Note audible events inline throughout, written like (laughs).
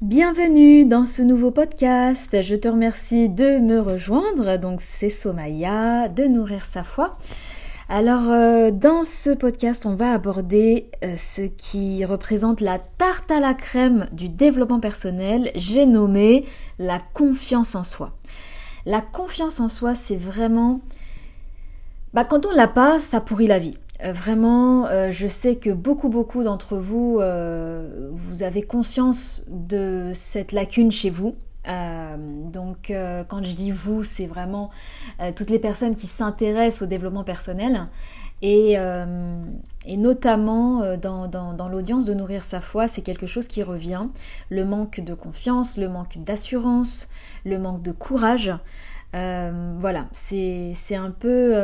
Bienvenue dans ce nouveau podcast. Je te remercie de me rejoindre. Donc c'est Somaya de Nourrir sa foi. Alors euh, dans ce podcast, on va aborder euh, ce qui représente la tarte à la crème du développement personnel. J'ai nommé la confiance en soi. La confiance en soi, c'est vraiment... Bah, quand on l'a pas, ça pourrit la vie. Euh, vraiment, euh, je sais que beaucoup, beaucoup d'entre vous, euh, vous avez conscience de cette lacune chez vous. donc, quand je dis vous, c'est vraiment toutes les personnes qui s'intéressent au développement personnel. Et, notamment dans, dans l'audience de nourrir sa foi, c'est quelque chose qui revient. Le manque de confiance, le manque d'assurance, le manque de courage. voilà, c'est un peu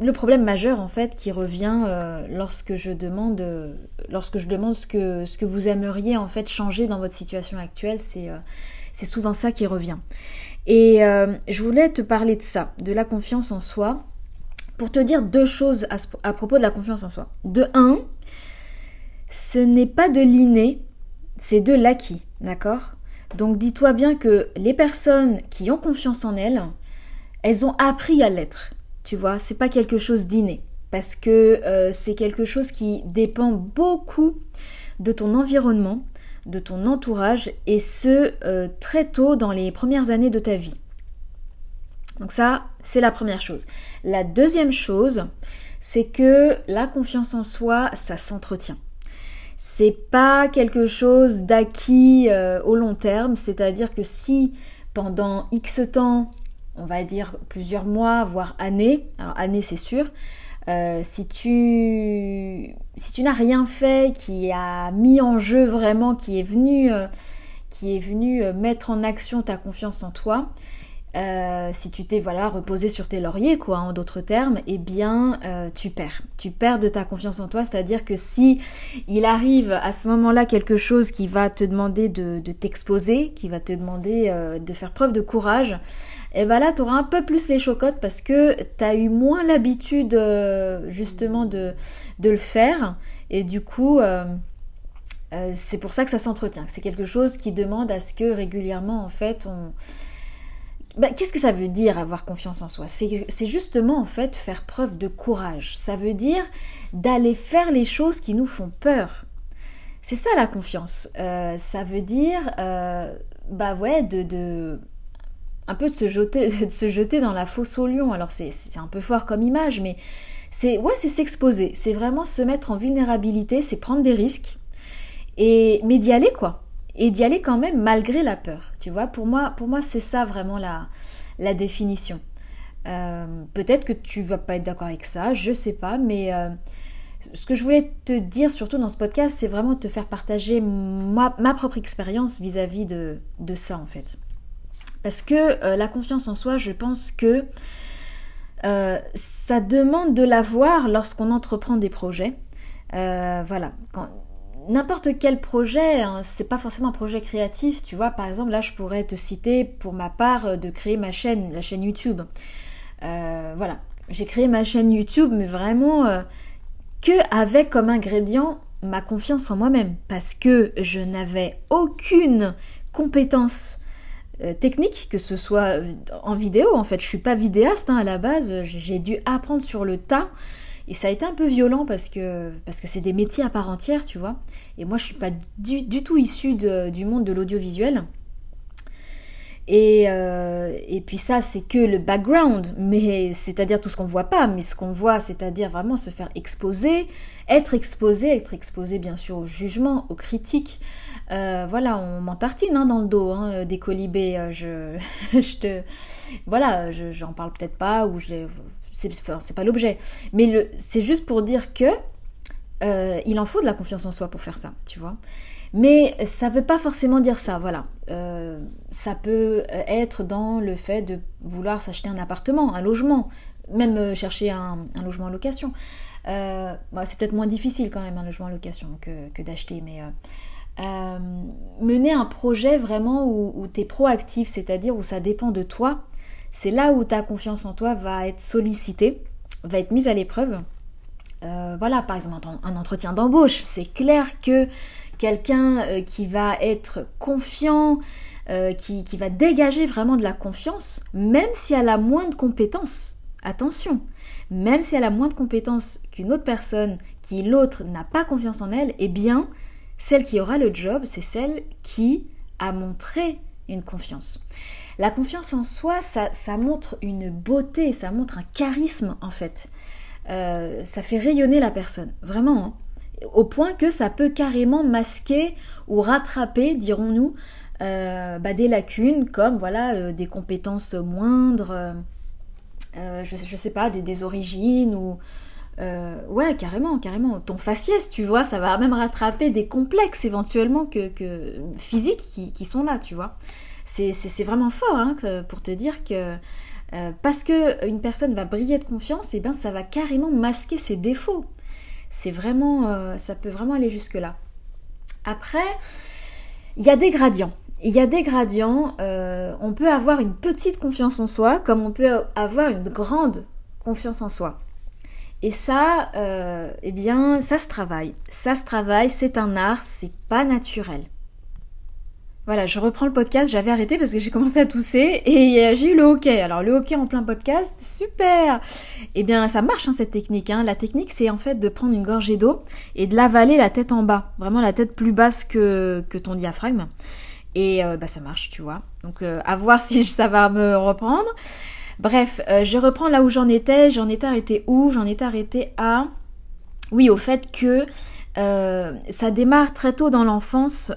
le problème majeur en fait qui revient euh, lorsque je demande euh, lorsque je demande ce que, ce que vous aimeriez en fait changer dans votre situation actuelle, c'est euh, c'est souvent ça qui revient. Et je voulais te parler de ça, de la confiance en soi, pour te dire deux choses à, à propos de la confiance en soi. De un, ce n'est pas de l'inné, c'est de l'acquis, d'accord? Donc dis-toi bien que les personnes qui ont confiance en elles, elles ont appris à l'être tu vois, c'est pas quelque chose d'inné parce que euh, c'est quelque chose qui dépend beaucoup de ton environnement, de ton entourage et ce euh, très tôt dans les premières années de ta vie. Donc ça, c'est la première chose. La deuxième chose, c'est que la confiance en soi, ça s'entretient. C'est pas quelque chose d'acquis euh, au long terme, c'est-à-dire que si pendant X temps on va dire plusieurs mois, voire années, alors années c'est sûr, euh, si tu, n'as rien fait qui a mis en jeu vraiment, qui est venu, euh, qui est venu euh, mettre en action ta confiance en toi, si tu t'es voilà reposé sur tes lauriers quoi en d'autres termes eh bien tu perds. Tu perds de ta confiance en toi. C'est à dire que si il arrive à ce moment là quelque chose qui va te demander de, de t'exposer qui va te demander de faire preuve de courage et bien là, tu auras un peu plus les chocottes parce que tu as eu moins l'habitude euh, justement de, le faire. Et du coup, euh, euh, c'est pour ça que ça s'entretient. C'est quelque chose qui demande à ce que régulièrement, en fait, on... Ben, qu'est-ce que ça veut dire avoir confiance en soi? C'est justement en fait faire preuve de courage. Ça veut dire d'aller faire les choses qui nous font peur. C'est ça la confiance. ça veut dire, bah ouais, de un peu de se jeter, (laughs) de se jeter dans la fosse au lion. Alors c'est un peu fort comme image, mais c'est ouais, c'est s'exposer, c'est vraiment se mettre en vulnérabilité, c'est prendre des risques et mais d'y aller quoi. Et d'y aller quand même malgré la peur. Tu vois, pour moi, pour moi c'est ça vraiment la, la définition. Euh, peut-être que tu vas pas être d'accord avec ça, je sais pas, mais euh, ce que je voulais te dire surtout dans ce podcast, c'est vraiment te faire partager ma, propre expérience vis-à-vis de ça en fait. Parce que euh, la confiance en soi, je pense que euh, ça demande de l'avoir lorsqu'on entreprend des projets. Euh, voilà, n'importe quel projet, hein, c'est pas forcément un projet créatif, tu vois. Par exemple, là, je pourrais te citer pour ma part de créer ma chaîne, la chaîne YouTube. voilà, j'ai créé ma chaîne YouTube, mais vraiment que avec comme ingrédient ma confiance en moi-même, parce que je n'avais aucune compétence euh, technique, que ce soit euh, en vidéo. En fait, je suis pas vidéaste hein, à la base. J'ai dû apprendre sur le tas. Et ça a été un peu violent parce que parce que c'est des métiers à part entière, tu vois. Et moi, je suis pas du, tout issue du monde de l'audiovisuel. Et, euh, et, puis ça, c'est que le background, mais c'est-à-dire tout ce qu'on voit pas, mais ce qu'on voit, c'est-à-dire vraiment se faire exposer, être exposé, être exposé bien sûr au jugement, aux critiques, euh, voilà, on m'en tartine hein, dans le dos hein, des colibés. Euh, je, (laughs) je te, voilà, j'en parle peut-être pas ou je, c'est pas l'objet. Mais c'est juste pour dire que euh, il en faut de la confiance en soi pour faire ça, tu vois. Mais ça veut pas forcément dire ça, voilà. ça peut être dans le fait de vouloir s'acheter un appartement, un logement, même chercher un, logement en location. Bah, c'est peut-être moins difficile quand même un logement en location que, que d'acheter, mais euh, mener un projet vraiment où, tu es proactif, c'est-à-dire où ça dépend de toi, c'est là où ta confiance en toi va être sollicitée, va être mise à l'épreuve. Euh, voilà, par exemple, un entretien d'embauche, c'est clair que quelqu'un qui va être confiant, qui, qui va dégager vraiment de la confiance, même si elle a moins de compétences. Attention, même si elle a moins de compétences qu'une autre personne, qui l'autre n'a pas confiance en elle, eh bien, celle qui aura le job, c'est celle qui a montré une confiance. La confiance en soi, ça, ça montre une beauté, ça montre un charisme en fait. Euh, ça fait rayonner la personne, vraiment. Hein. Au point que ça peut carrément masquer ou rattraper, dirons-nous, euh, bah, des lacunes comme voilà euh, des compétences moindres, je, je, sais pas, des, des origines ou ouais carrément carrément ton faciès tu vois ça va même rattraper des complexes éventuellement que, que physiques qui, sont là tu vois c'est vraiment fort hein, pour te dire que euh, parce que une personne va briller de confiance, et eh ben ça va carrément masquer ses défauts. C'est vraiment, euh, ça peut vraiment aller jusque là. Après, il y a des gradients. Il y a des gradients. Euh, on peut avoir une petite confiance en soi, comme on peut avoir une grande confiance en soi. Et ça, eh bien, ça se travaille. Ça se travaille. C'est un art. C'est pas naturel. Voilà, je reprends le podcast, j'avais arrêté parce que j'ai commencé à tousser et euh, j'ai eu le hockey. Alors le hockey en plein podcast, super Eh bien ça marche hein, cette technique. Hein. La technique c'est en fait de prendre une gorgée d'eau et de l'avaler la tête en bas, vraiment la tête plus basse que, que ton diaphragme. Et euh, bah ça marche, tu vois. Donc euh, à voir (laughs) si ça va me reprendre. Bref, je reprends là où j'en étais. J'en étais arrêté où? J'en étais arrêté à... Oui, au fait que ça démarre très tôt dans l'enfance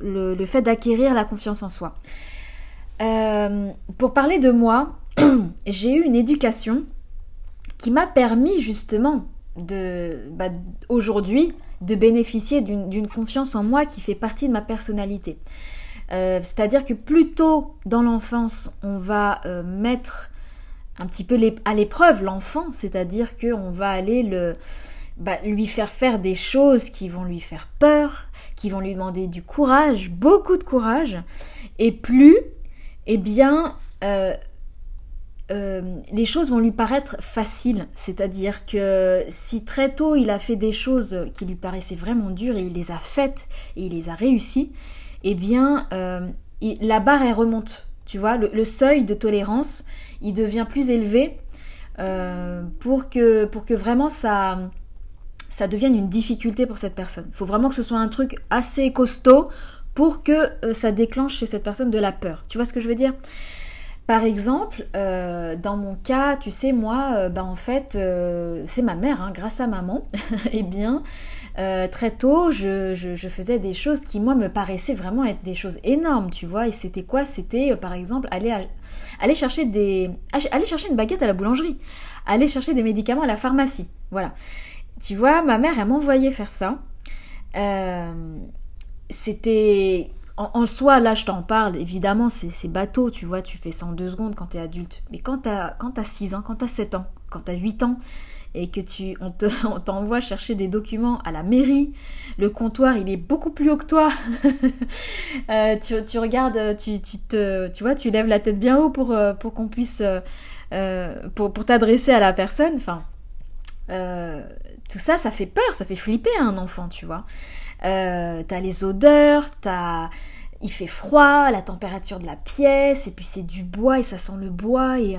le, fait d'acquérir la confiance en soi. Euh, pour parler de moi, (clears throat) j'ai eu une éducation qui m'a permis justement de bah, aujourd'hui de bénéficier d'une confiance en moi qui fait partie de ma personnalité. Euh, c'est-à-dire que plus tôt dans l'enfance, on va euh, mettre un petit peu à l'épreuve l'enfant, c'est-à-dire qu'on va aller le, bah, lui faire faire des choses qui vont lui faire peur, qui vont lui demander du courage, beaucoup de courage, et plus, eh bien, euh, les choses vont lui paraître faciles. C'est-à-dire que si très tôt il a fait des choses qui lui paraissaient vraiment dures et il les a faites et il les a réussies, eh bien, euh, la barre elle remonte. Tu vois, le, seuil de tolérance, il devient plus élevé pour, que, pour que vraiment ça devienne une difficulté pour cette personne. Il faut vraiment que ce soit un truc assez costaud pour que euh, ça déclenche chez cette personne de la peur. Tu vois ce que je veux dire? Par exemple, euh, dans mon cas, tu sais, moi, euh, bah, en fait, c'est ma mère, hein, grâce à maman, (laughs) eh bien, très tôt, je, faisais des choses qui, moi, me paraissaient vraiment être des choses énormes, tu vois. Et c'était quoi? C'était, par exemple, aller, aller, chercher des, aller chercher une baguette à la boulangerie, aller chercher des médicaments à la pharmacie, voilà. Tu vois, ma mère, elle m'envoyait faire ça. Euh, c'était en, soi, là je t'en parle, évidemment c'est bateau, tu vois, tu fais ça en deux secondes quand t'es adulte. Mais quand t'as 6 ans, quand t'as 7 ans, quand t'as 8 ans, et que tu (laughs) on t'envoie chercher des documents à la mairie, le comptoir il est beaucoup plus haut que toi. (laughs) Euh, tu, regardes, tu, te, tu vois, tu lèves la tête bien haut pour, euh, pour qu'on puisse pour, pour t'adresser à la personne. Enfin, tout ça, ça fait peur, ça fait flipper un enfant, tu vois. Euh, t'as les odeurs, t'as... Il fait froid, la température de la pièce, et puis c'est du bois et ça sent le bois, et,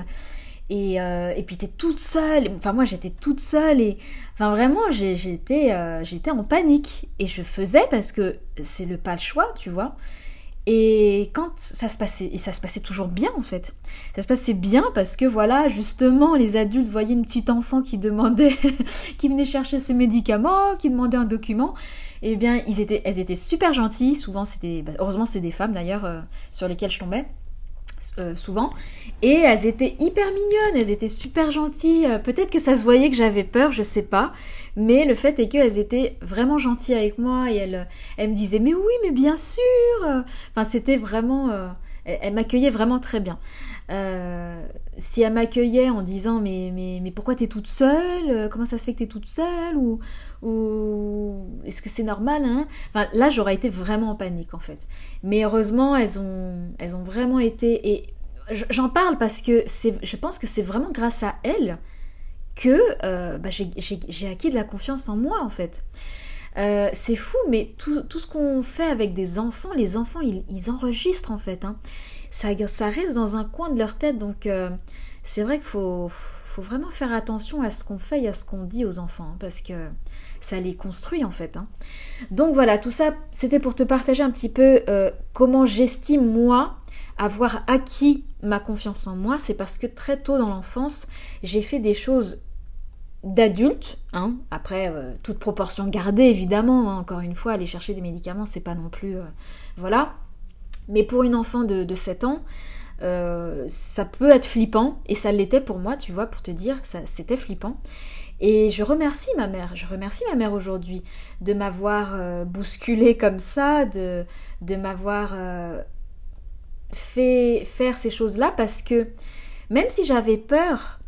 et, euh, et puis t'es toute seule. Enfin, moi j'étais toute seule, et enfin vraiment j'étais euh, j'étais en panique. Et je faisais parce que c'est le pas le choix, tu vois. Et quand ça se passait, et ça se passait toujours bien en fait. Ça se passait bien parce que voilà, justement, les adultes voyaient une petite enfant qui demandait, (laughs) qui venait chercher ses médicaments, qui demandait un document. Et eh bien, ils étaient, elles étaient super gentilles. Souvent, c'était, bah, heureusement, c'est des femmes d'ailleurs euh, sur lesquelles je tombais. Euh, souvent. Et elles étaient hyper mignonnes, elles étaient super gentilles. Euh, peut-être que ça se voyait que j'avais peur, je sais pas. Mais le fait est qu'elles étaient vraiment gentilles avec moi et elles, elles me disaient Mais oui, mais bien sûr Enfin, c'était vraiment. Euh, elles, m'accueillaient vraiment très bien. si elles m'accueillaient en disant mais, mais, mais pourquoi t'es toute seule? Comment ça se fait que t'es toute seule? Ou, ou est-ce que c'est normal hein? Enfin, Là, j'aurais été vraiment en panique en fait. Mais heureusement, elles ont, elles ont vraiment été. Et j'en parle parce que je pense que c'est vraiment grâce à elles que euh, bah, j'ai acquis de la confiance en moi en fait. Euh, c'est fou, mais tout, ce qu'on fait avec des enfants, les enfants, ils, enregistrent en fait. Hein. Ça, reste dans un coin de leur tête, donc euh, c'est vrai qu'il faut, faut, vraiment faire attention à ce qu'on fait et à ce qu'on dit aux enfants, hein, parce que ça les construit en fait. Hein. Donc voilà, tout ça, c'était pour te partager un petit peu euh, comment j'estime moi avoir acquis ma confiance en moi. C'est parce que très tôt dans l'enfance, j'ai fait des choses d'adultes, hein. après euh, toute proportion gardée évidemment, hein. encore une fois, aller chercher des médicaments, c'est pas non plus. Euh, voilà. Mais pour une enfant de, 7 ans, euh, ça peut être flippant, et ça l'était pour moi, tu vois, pour te dire, c'était flippant. Et je remercie ma mère, je remercie ma mère aujourd'hui de m'avoir bousculé comme ça, de, de m'avoir fait faire ces choses-là, parce que même si j'avais peur,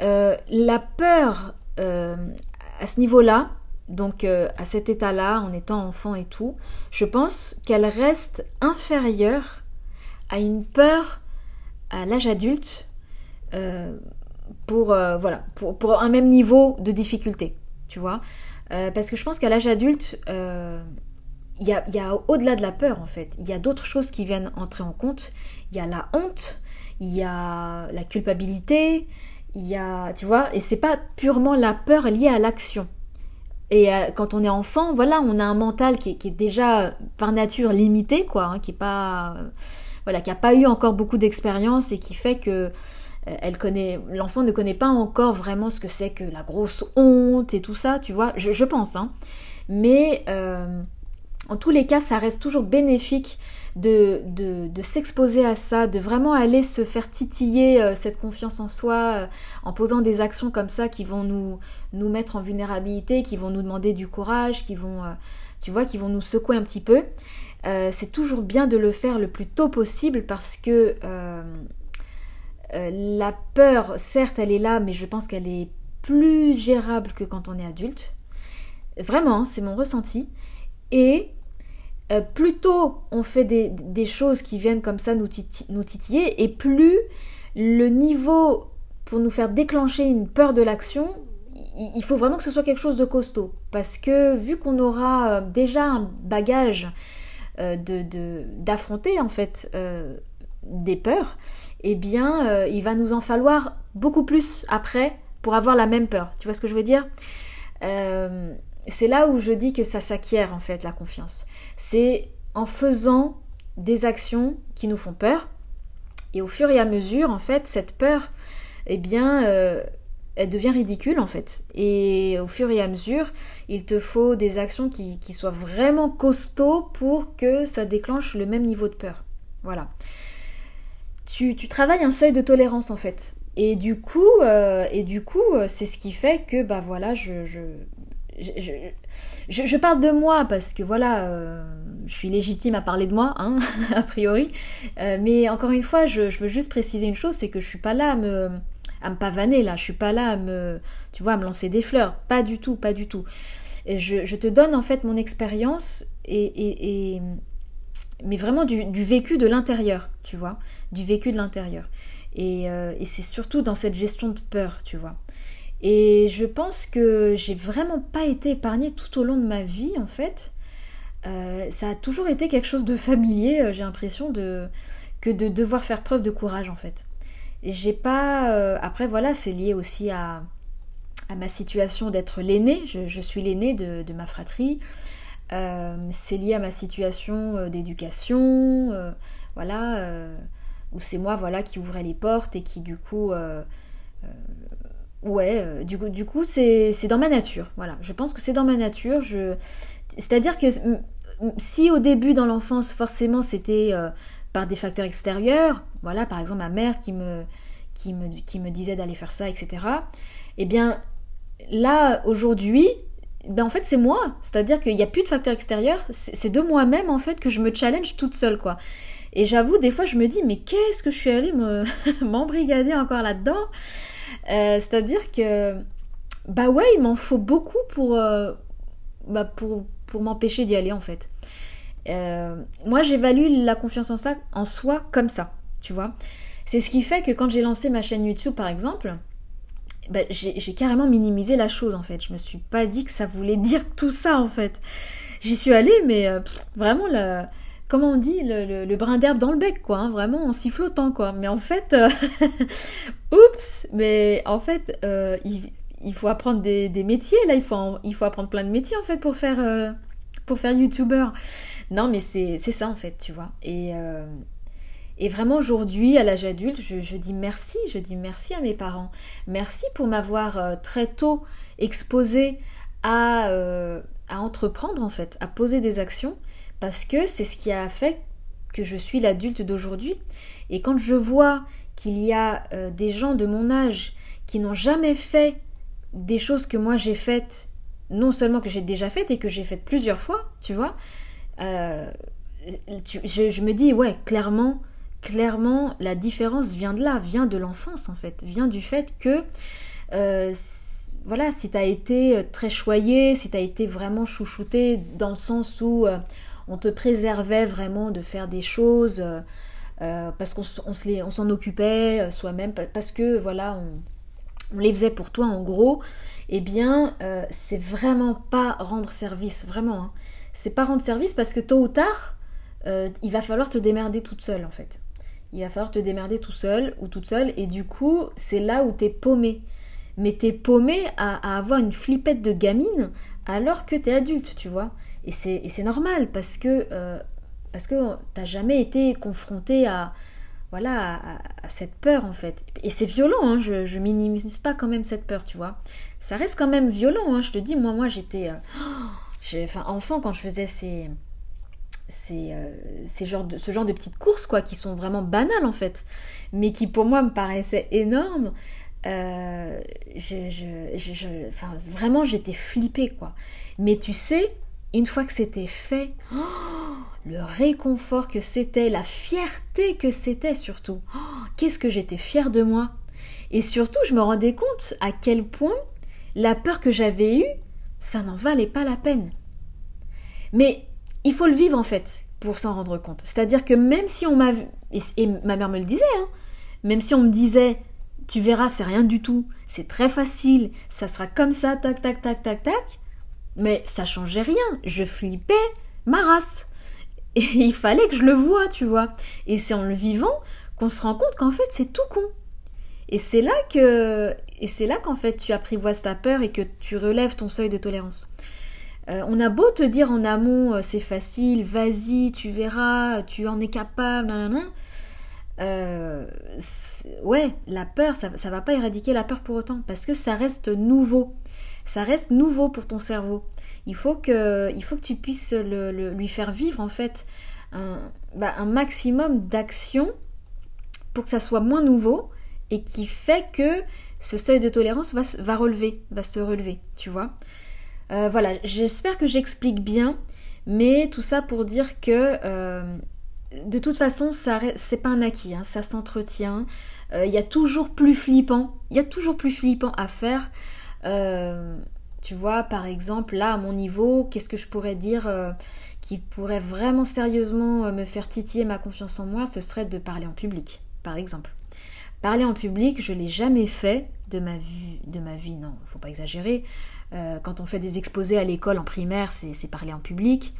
euh, la peur euh, à ce niveau-là, donc euh, à cet état-là, en étant enfant et tout, je pense qu'elle reste inférieure à une peur à l'âge adulte pour, voilà, pour, un même niveau de difficulté, tu vois. parce que je pense qu'à l'âge adulte, il y a, y a au-delà de la peur en fait, il y a d'autres choses qui viennent entrer en compte. Il y a la honte, il y a la culpabilité, il y a, tu vois, et c'est pas purement la peur liée à l'action. Et euh, quand on est enfant, voilà, on a un mental qui est, déjà par nature limité, quoi, hein, qui est pas, euh, voilà, qui a pas eu encore beaucoup d'expérience et qui fait que euh, elle connaît, l'enfant ne connaît pas encore vraiment ce que c'est que la grosse honte et tout ça, tu vois, je, pense, hein. Mais en tous les cas, ça reste toujours bénéfique de, de, s'exposer à ça, de vraiment aller se faire titiller euh, cette confiance en soi euh, en posant des actions comme ça qui vont nous, nous mettre en vulnérabilité, qui vont nous demander du courage, qui vont, euh, tu vois, qui vont nous secouer un petit peu. C'est toujours bien de le faire le plus tôt possible parce que la peur, certes, elle est là, mais je pense qu'elle est plus gérable que quand on est adulte. Vraiment, c'est mon ressenti. Et euh, plus tôt on fait des, choses qui viennent comme ça nous, titiller, et plus le niveau pour nous faire déclencher une peur de l'action, il faut vraiment que ce soit quelque chose de costaud. Parce que vu qu'on aura euh, déjà un bagage euh, d'affronter en fait des peurs, eh bien il va nous en falloir beaucoup plus après pour avoir la même peur. Tu vois ce que je veux dire? C'est là où je dis que ça s'acquiert en fait la confiance. C'est en faisant des actions qui nous font peur. Et au fur et à mesure, en fait, cette peur, eh bien, euh, elle devient ridicule en fait. Et au fur et à mesure, il te faut des actions qui, soient vraiment costauds pour que ça déclenche le même niveau de peur. Voilà. Tu, travailles un seuil de tolérance en fait. Et du coup, euh, et du coup, euh, c'est ce qui fait que bah voilà, je, je, parle de moi parce que voilà, euh, je suis légitime à parler de moi, hein, (laughs) a priori. Mais encore une fois, je, veux juste préciser une chose, c'est que je suis pas là à me, à me pavaner là, je suis pas là à me, tu vois, à me lancer des fleurs, pas du tout, pas du tout. Et je, te donne en fait mon expérience et, mais vraiment du, vécu de l'intérieur, tu vois, du vécu de l'intérieur. Et, euh, et c'est surtout dans cette gestion de peur, tu vois. Et je pense que j'ai vraiment pas été épargnée tout au long de ma vie en fait. Euh, ça a toujours été quelque chose de familier, euh, j'ai l'impression de que de devoir faire preuve de courage en fait. J'ai pas. Euh, après voilà, c'est lié aussi à, ma situation d'être l'aîné. Je, suis l'aîné de, ma fratrie. c'est lié à ma situation d'éducation, voilà, où c'est moi voilà qui ouvrais les portes et qui du coup ouais, euh, du coup, du coup c'est dans ma nature. Voilà, je pense que c'est dans ma nature. Je... C'est-à-dire que si au début dans l'enfance, forcément, c'était euh, par des facteurs extérieurs, voilà, par exemple ma mère qui me, qui me, qui me disait d'aller faire ça, etc. Eh bien, là, aujourd'hui, ben en fait, c'est moi. C'est-à-dire qu'il n'y a plus de facteurs extérieurs. C'est de moi-même, en fait, que je me challenge toute seule, quoi. Et j'avoue, des fois, je me dis, mais qu'est-ce que je suis allée (laughs) m'embrigader encore là-dedans? Euh, c'est-à-dire que, bah ouais, il m'en faut beaucoup pour, euh, bah pour, pour m'empêcher d'y aller en fait. Euh, moi, j'évalue la confiance en, ça, en soi comme ça, tu vois. C'est ce qui fait que quand j'ai lancé ma chaîne YouTube, par exemple, bah, j'ai carrément minimisé la chose en fait. Je me suis pas dit que ça voulait (laughs) dire tout ça en fait. J'y suis allée, mais euh, vraiment, comment on dit, le, brin d'herbe dans le bec, quoi. Hein, vraiment en sifflotant, quoi. Mais en fait, euh, (laughs) oups, mais en fait, il, faut apprendre des, métiers, là. Il faut, il faut apprendre plein de métiers, en fait, pour faire, pour faire youtubeur. Non, mais c'est ça, en fait, tu vois. Et. Et vraiment aujourd'hui, à l'âge adulte, je, dis merci, je dis merci à mes parents. Merci pour m'avoir euh, très tôt exposé à, euh, à, entreprendre en fait, à poser des actions, parce que c'est ce qui a fait que je suis l'adulte d'aujourd'hui. Et quand je vois qu'il y a euh, des gens de mon âge qui n'ont jamais fait des choses que moi j'ai faites, non seulement que j'ai déjà faites et que j'ai faites plusieurs fois, tu vois, je, me dis, ouais, clairement, clairement, la différence vient de là, vient de l'enfance en fait, vient du fait que, euh, voilà, si tu as été euh, très choyé, si tu as été vraiment chouchouté dans le sens où euh, on te préservait vraiment de faire des choses parce qu'on s'en occupait soi-même, parce que voilà, on, les faisait pour toi en gros, eh bien, c'est vraiment pas rendre service, vraiment. Hein. C'est pas rendre service parce que tôt ou tard, il va falloir te démerder toute seule en fait il va falloir te démerder tout seul ou toute seule et du coup c'est là où t'es paumé. Mais t'es paumé à, avoir une flippette de gamine alors que t'es adulte, tu vois. Et c'est normal parce que euh, parce que t'as jamais été confronté à voilà à, cette peur en fait. Et c'est violent, hein, je, je minimise pas quand même cette peur, tu vois. Ça reste quand même violent, hein, je te dis, moi moi j'étais euh, enfin enfant quand je faisais ces c'est euh, ce genre de petites courses quoi qui sont vraiment banales en fait mais qui pour moi me paraissaient énormes euh, vraiment j'étais flippée quoi. Mais tu sais une fois que c'était fait (gasps) le réconfort que c'était la fierté que c'était surtout (gasps) qu'est-ce que j'étais fière de moi. Et surtout je me rendais compte à quel point la peur que j'avais eue ça n'en valait pas la peine mais il faut le vivre en fait pour s'en rendre compte. C'est-à-dire que même si on m'a... Et, ma mère me le disait, hein, même si on me disait, tu verras, c'est rien du tout, c'est très facile, ça sera comme ça, tac, tac, tac, tac, tac, mais ça changeait rien, je flippais ma race. (laughs) Et il fallait que je le voie, tu vois. Et c'est en le vivant qu'on se rend compte qu'en fait c'est tout con. Et c'est là que et c'est là qu'en fait tu apprivoises ta peur et que tu relèves ton seuil de tolérance. Euh, on a beau te dire en amont, euh, c'est facile, vas-y, tu verras, tu en es capable, nan, euh, ouais, la peur, ça, ça va pas éradiquer la peur pour autant, parce que ça reste nouveau. Ça reste nouveau pour ton cerveau. Il faut que, il faut que tu puisses lui faire vivre en fait un, bah, maximum d'actions pour que ça soit moins nouveau et qui fait que ce seuil de tolérance va, va relever, va se relever, tu vois. Euh, voilà, j'espère que j'explique bien, mais tout ça pour dire que euh, de toute façon, c'est pas un acquis, hein, ça s'entretient. Euh, il y a toujours plus flippant, il y a toujours plus flippant à faire. tu vois, par exemple, là à mon niveau, qu'est-ce que je pourrais dire qui pourrait vraiment sérieusement me faire titiller ma confiance en moi, ce serait de parler en public, par exemple. Parler en public, je l'ai jamais fait de ma vie, de ma vie, non, faut pas exagérer. Euh, quand on fait des exposés à l'école en primaire, c'est parler en public.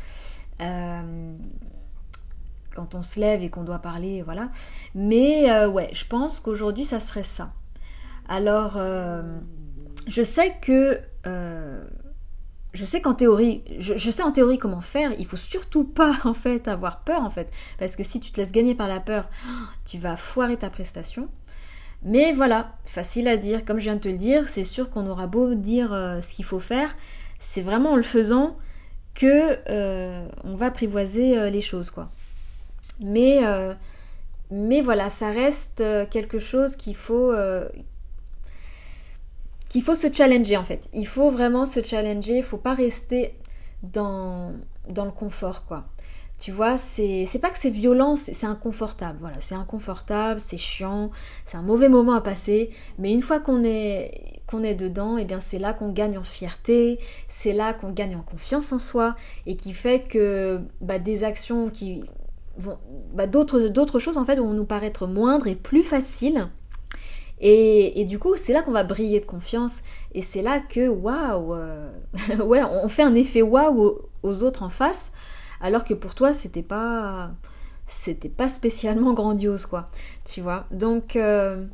Euh, quand on se lève et qu'on doit parler, voilà. Mais euh, ouais, je pense qu'aujourd'hui, ça serait ça. Alors, je sais que... je sais qu'en théorie, je, je, sais en théorie comment faire. Il faut surtout pas en fait avoir peur en fait, parce que si tu te laisses gagner par la peur, tu vas foirer ta prestation. Mais voilà, facile à dire. Comme je viens de te le dire, c'est sûr qu'on aura beau dire euh, ce qu'il faut faire, c'est vraiment en le faisant que euh, on va apprivoiser euh, les choses, quoi. Mais, mais voilà, ça reste quelque chose qu'il faut qu'il faut se challenger en fait. Il faut vraiment se challenger, il faut pas rester dans, dans le confort, quoi. Tu vois, c'est pas que c'est violent, c'est inconfortable. Voilà, c'est inconfortable, c'est chiant, c'est un mauvais moment à passer. Mais une fois qu'on est, est dedans, et eh bien c'est là qu'on gagne en fierté, c'est là qu'on gagne en confiance en soi et qui fait que bah, des actions qui vont. Bah, d'autres choses en fait vont nous paraître moindres et plus faciles. Et, du coup, c'est là qu'on va briller de confiance. Et c'est là que, waouh, euh, (laughs) ouais, on fait un effet waouh aux, autres en face, alors que pour toi, c'était pas, c'était pas spécialement grandiose, quoi. Tu vois? Donc, euh,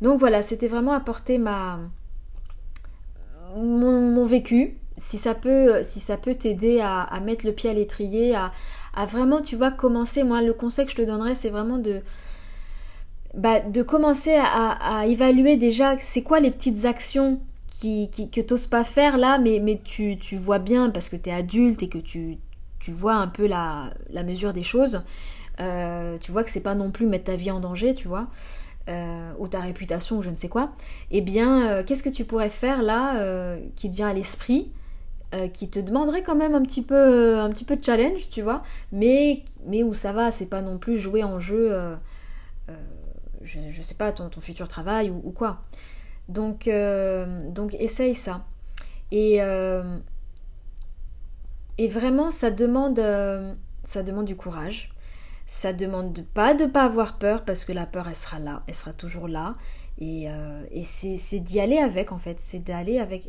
voilà, c'était vraiment apporter ma, mon, vécu. Si ça peut, si ça peut t'aider à, mettre le pied à l'étrier, à, vraiment, tu vois, commencer. Moi, le conseil que je te donnerais, c'est vraiment de bah, de commencer à, évaluer déjà c'est quoi les petites actions qui, qui que t'oses pas faire là, mais, mais tu, vois bien parce que tu es adulte et que tu, vois un peu la, mesure des choses. Euh, tu vois que c'est pas non plus mettre ta vie en danger, tu vois, euh, ou ta réputation ou je ne sais quoi. Eh bien, euh, qu'est-ce que tu pourrais faire là qui te vient à l'esprit qui te demanderait quand même un petit peu un petit peu de challenge, tu vois, mais, mais où ça va, c'est pas non plus jouer en jeu je, ne sais pas, ton, ton futur travail ou, quoi. Donc, donc essaye ça. Et, et vraiment, ça demande, euh, ça demande du courage. Ça demande de pas de pas avoir peur parce que la peur, elle sera là, elle sera toujours là. Et, et c'est d'y aller avec, en fait. C'est d'aller avec,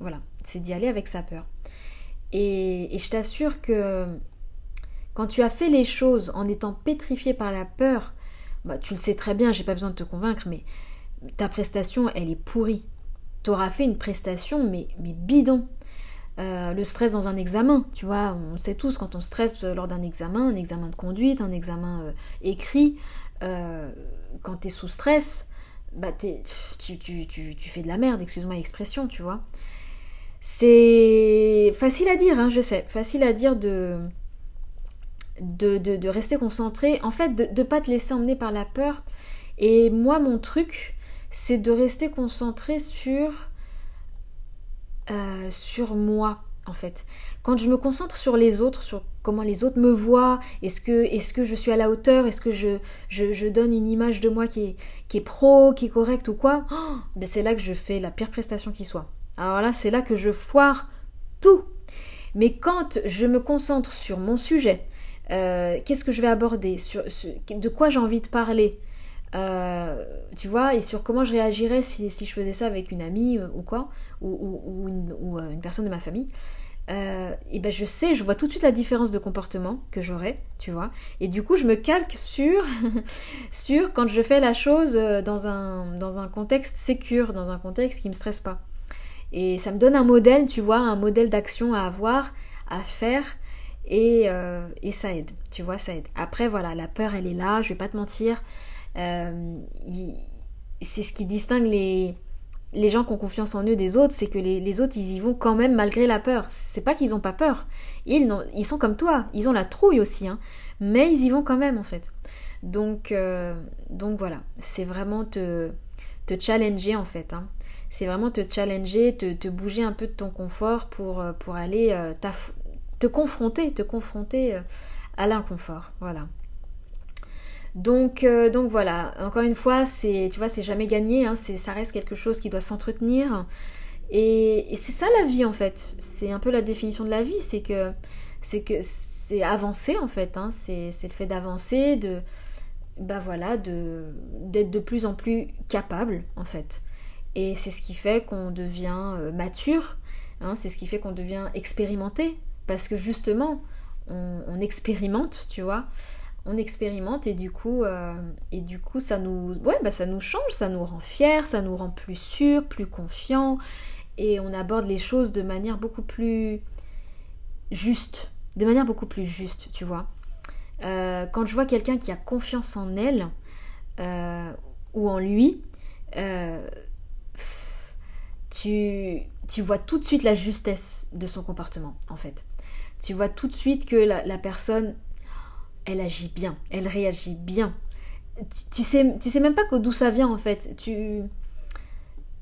voilà, c'est d'y aller avec sa peur. Et, et je t'assure que quand tu as fait les choses en étant pétrifié par la peur, bah, tu le sais très bien, j'ai pas besoin de te convaincre, mais ta prestation, elle est pourrie. Tu auras fait une prestation, mais, mais bidon. Euh, le stress dans un examen, tu vois, on sait tous quand on stresse lors d'un examen, un examen de conduite, un examen euh, écrit, euh, quand tu es sous stress, bah tu, tu, tu, fais de la merde, excuse-moi l'expression, tu vois. C'est facile à dire, hein, je sais, facile à dire de, de, rester concentré, en fait, de ne pas te laisser emmener par la peur. Et moi, mon truc, c'est de rester concentré sur, euh, sur moi, en fait. Quand je me concentre sur les autres, sur comment les autres me voient, est-ce que, est que je suis à la hauteur, est-ce que je, je, donne une image de moi qui est, qui est pro, qui est correcte ou quoi, oh, ben c'est là que je fais la pire prestation qui soit. Alors là, c'est là que je foire tout. Mais quand je me concentre sur mon sujet, euh, qu'est-ce que je vais aborder, sur, de quoi j'ai envie de parler, euh, tu vois, et sur comment je réagirais si, je faisais ça avec une amie ou quoi, ou, une, personne de ma famille. et ben je sais, je vois tout de suite la différence de comportement que j'aurais, tu vois. Et du coup, je me calque sur, (laughs) sur quand je fais la chose dans un, dans un contexte sécure, dans un contexte qui me stresse pas. Et ça me donne un modèle, tu vois, un modèle d'action à avoir, à faire, euh, et, ça aide, tu vois, ça aide. Après, voilà, la peur, elle est là, je vais pas te mentir. Euh, c'est ce qui distingue les, les gens qui ont confiance en eux des autres, c'est que les, autres, ils y vont quand même malgré la peur. C'est pas qu'ils ont pas peur. Ils, ils sont comme toi, ils ont la trouille aussi, hein, mais ils y vont quand même, en fait. Donc, euh, donc voilà, c'est vraiment te, te challenger, en fait. Hein. C'est vraiment te challenger, te, te, bouger un peu de ton confort pour, pour aller te confronter, te confronter euh, à l'inconfort. Voilà. Donc, euh, donc voilà, encore une fois, c'est, tu vois, c'est jamais gagné, hein, ça reste quelque chose qui doit s'entretenir. Et, c'est ça la vie en fait. C'est un peu la définition de la vie, c'est que c'est que c'est avancer en fait. Hein, c'est, le fait d'avancer, de bah voilà, d'être de plus en plus capable en fait. Et c'est ce qui fait qu'on devient euh, mature. Hein, c'est ce qui fait qu'on devient expérimenté parce que justement, on, expérimente, tu vois. On expérimente et du coup, euh, et du coup ça, nous, ouais, bah ça nous change, ça nous rend fiers, ça nous rend plus sûrs, plus confiants. Et on aborde les choses de manière beaucoup plus juste. De manière beaucoup plus juste, tu vois. Euh, quand je vois quelqu'un qui a confiance en elle euh, ou en lui, tu, tu vois tout de suite la justesse de son comportement, en fait tu vois tout de suite que la, personne, elle agit bien, elle réagit bien. Tu, sais, tu sais même pas d'où ça vient en fait. Tu,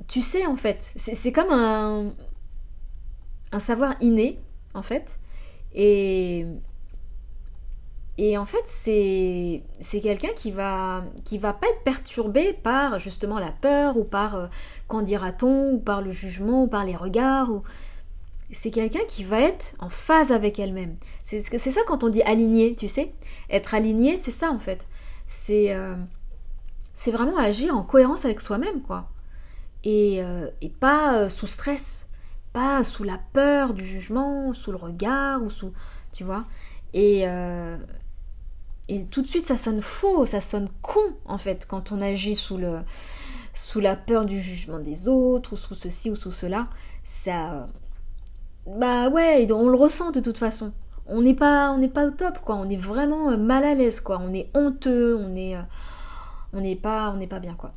tu sais en fait. C'est comme un, un savoir inné en fait. Et, et en fait, c'est quelqu'un qui va qui va pas être perturbé par justement la peur ou par euh, qu'en dira-t-on ou par le jugement ou par les regards ou c'est quelqu'un qui va être en phase avec elle-même. C'est ça quand on dit aligné, tu sais. Être aligné, c'est ça en fait. C'est euh, vraiment agir en cohérence avec soi-même, quoi. Et, et pas sous stress, pas sous la peur du jugement, sous le regard, ou sous. Tu vois Et, et tout de suite, ça sonne faux, ça sonne con, en fait, quand on agit sous, le, sous la peur du jugement des autres, ou sous ceci ou sous cela. Ça. Bah ouais, on le ressent de toute façon. On n'est pas, on n'est pas au top, quoi. On est vraiment euh, mal à l'aise, quoi. On est honteux, on est, euh, on n'est pas, on n'est pas bien, quoi.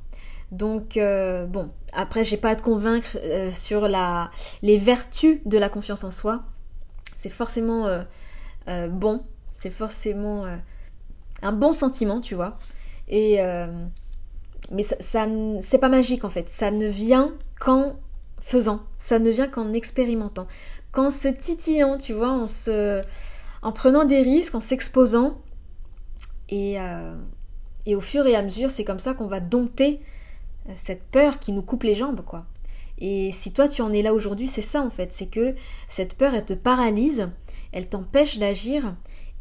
Donc euh, bon, après j'ai pas à te convaincre sur la, les vertus de la confiance en soi. C'est forcément bon, c'est forcément un bon sentiment, tu vois. Et mais ça, ça c'est pas magique en fait. Ça ne vient qu'en faisant. Ça ne vient qu'en expérimentant. Qu'en se titillant, tu vois, en se, en prenant des risques, en s'exposant. Et, euh, et au fur et à mesure, c'est comme ça qu'on va dompter euh, cette peur qui nous coupe les jambes, quoi. Et si toi tu en es là aujourd'hui, c'est ça en fait, c'est que cette peur elle te paralyse, elle t'empêche d'agir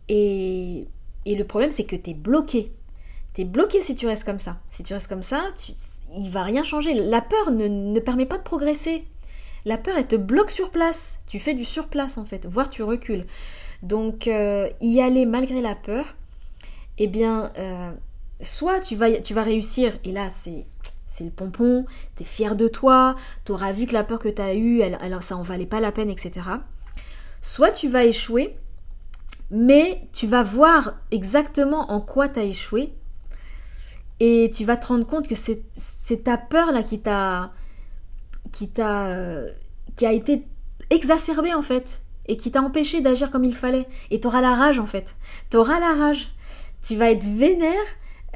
et et le problème, c'est que tu es bloqué. Tu es bloqué si tu restes comme ça. Si tu restes comme ça, tu, il va rien changer. La peur ne, permet pas de progresser. La peur, elle te bloque sur place. Tu fais du surplace en fait, voire tu recules. Donc, euh, y aller malgré la peur, eh bien, euh, soit tu vas, tu vas réussir, et là, c'est c'est le pompon, tu es fier de toi, tu auras vu que la peur que tu as eue, ça en valait pas la peine, etc. Soit tu vas échouer, mais tu vas voir exactement en quoi tu as échoué et tu vas te rendre compte que c'est ta peur là qui t'a qui t'a euh, qui a été exacerbée en fait et qui t'a empêché d'agir comme il fallait. Et tu auras la rage en fait. Tu auras la rage. Tu vas être vénère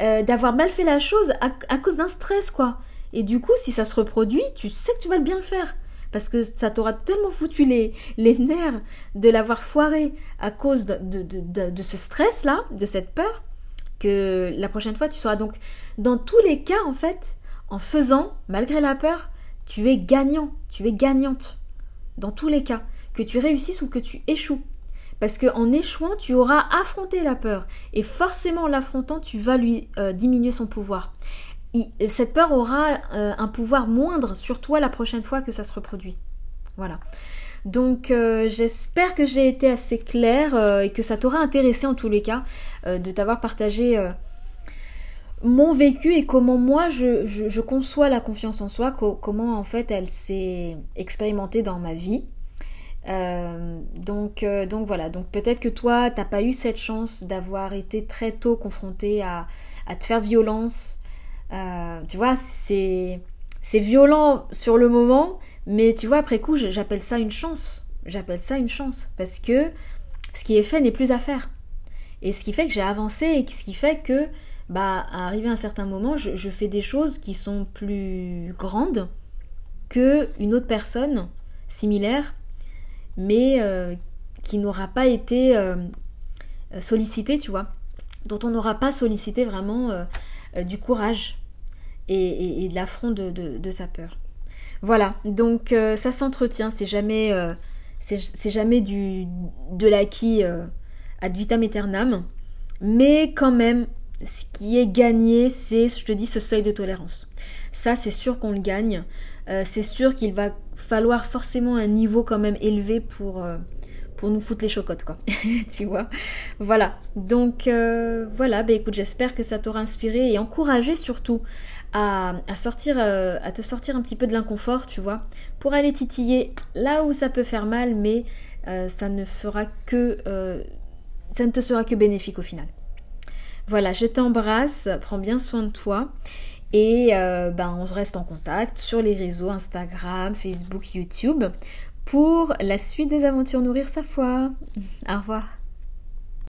euh, d'avoir mal fait la chose à, à cause d'un stress quoi. Et du coup si ça se reproduit tu sais que tu vas bien le faire. Parce que ça t'aura tellement foutu les, les nerfs de l'avoir foiré à cause de, de, ce stress-là, de cette peur, que la prochaine fois tu seras donc dans tous les cas en fait, en faisant, malgré la peur, tu es gagnant, tu es gagnante. Dans tous les cas, que tu réussisses ou que tu échoues. Parce qu'en échouant, tu auras affronté la peur. Et forcément, en l'affrontant, tu vas lui euh, diminuer son pouvoir cette peur aura euh, un pouvoir moindre sur toi la prochaine fois que ça se reproduit. Voilà. Donc euh, j'espère que j'ai été assez claire et que ça t'aura intéressé en tous les cas de t'avoir partagé mon vécu et comment moi je, conçois la confiance en soi, comment en fait elle s'est expérimentée dans ma vie. donc, donc voilà, donc peut-être que toi, t'as pas eu cette chance d'avoir été très tôt confronté à, à te faire violence, euh, tu vois, c'est violent sur le moment, mais tu vois, après coup, j'appelle ça une chance. J'appelle ça une chance parce que ce qui est fait n'est plus à faire. Et ce qui fait que j'ai avancé et ce qui fait que, bah, à un certain moment, je, fais des choses qui sont plus grandes que une autre personne similaire, mais euh, qui n'aura pas été euh, sollicitée, tu vois, dont on n'aura pas sollicité vraiment euh, du courage et, de l'affront de, sa peur. Voilà, donc ça s'entretient, c'est jamais, c'est jamais du, de l'acquis ad vitam aeternam, mais quand même, ce qui est gagné, c'est, je te dis, ce seuil de tolérance. Ça, c'est sûr qu'on le gagne. c'est sûr qu'il va falloir forcément un niveau quand même élevé pour, pour nous foutre les chocottes, quoi. (laughs) tu vois? Voilà. Donc, euh, voilà. Bah, écoute, j'espère que ça t'aura inspiré et encouragé surtout à, sortir, euh, à te sortir un petit peu de l'inconfort, tu vois, pour aller titiller là où ça peut faire mal, mais euh, ça ne fera que. ça ne te sera que bénéfique au final. Voilà, je t'embrasse, prends bien soin de toi. Et ben, on reste en contact sur les réseaux Instagram, Facebook, YouTube pour la suite des aventures Nourrir sa foi. Au revoir.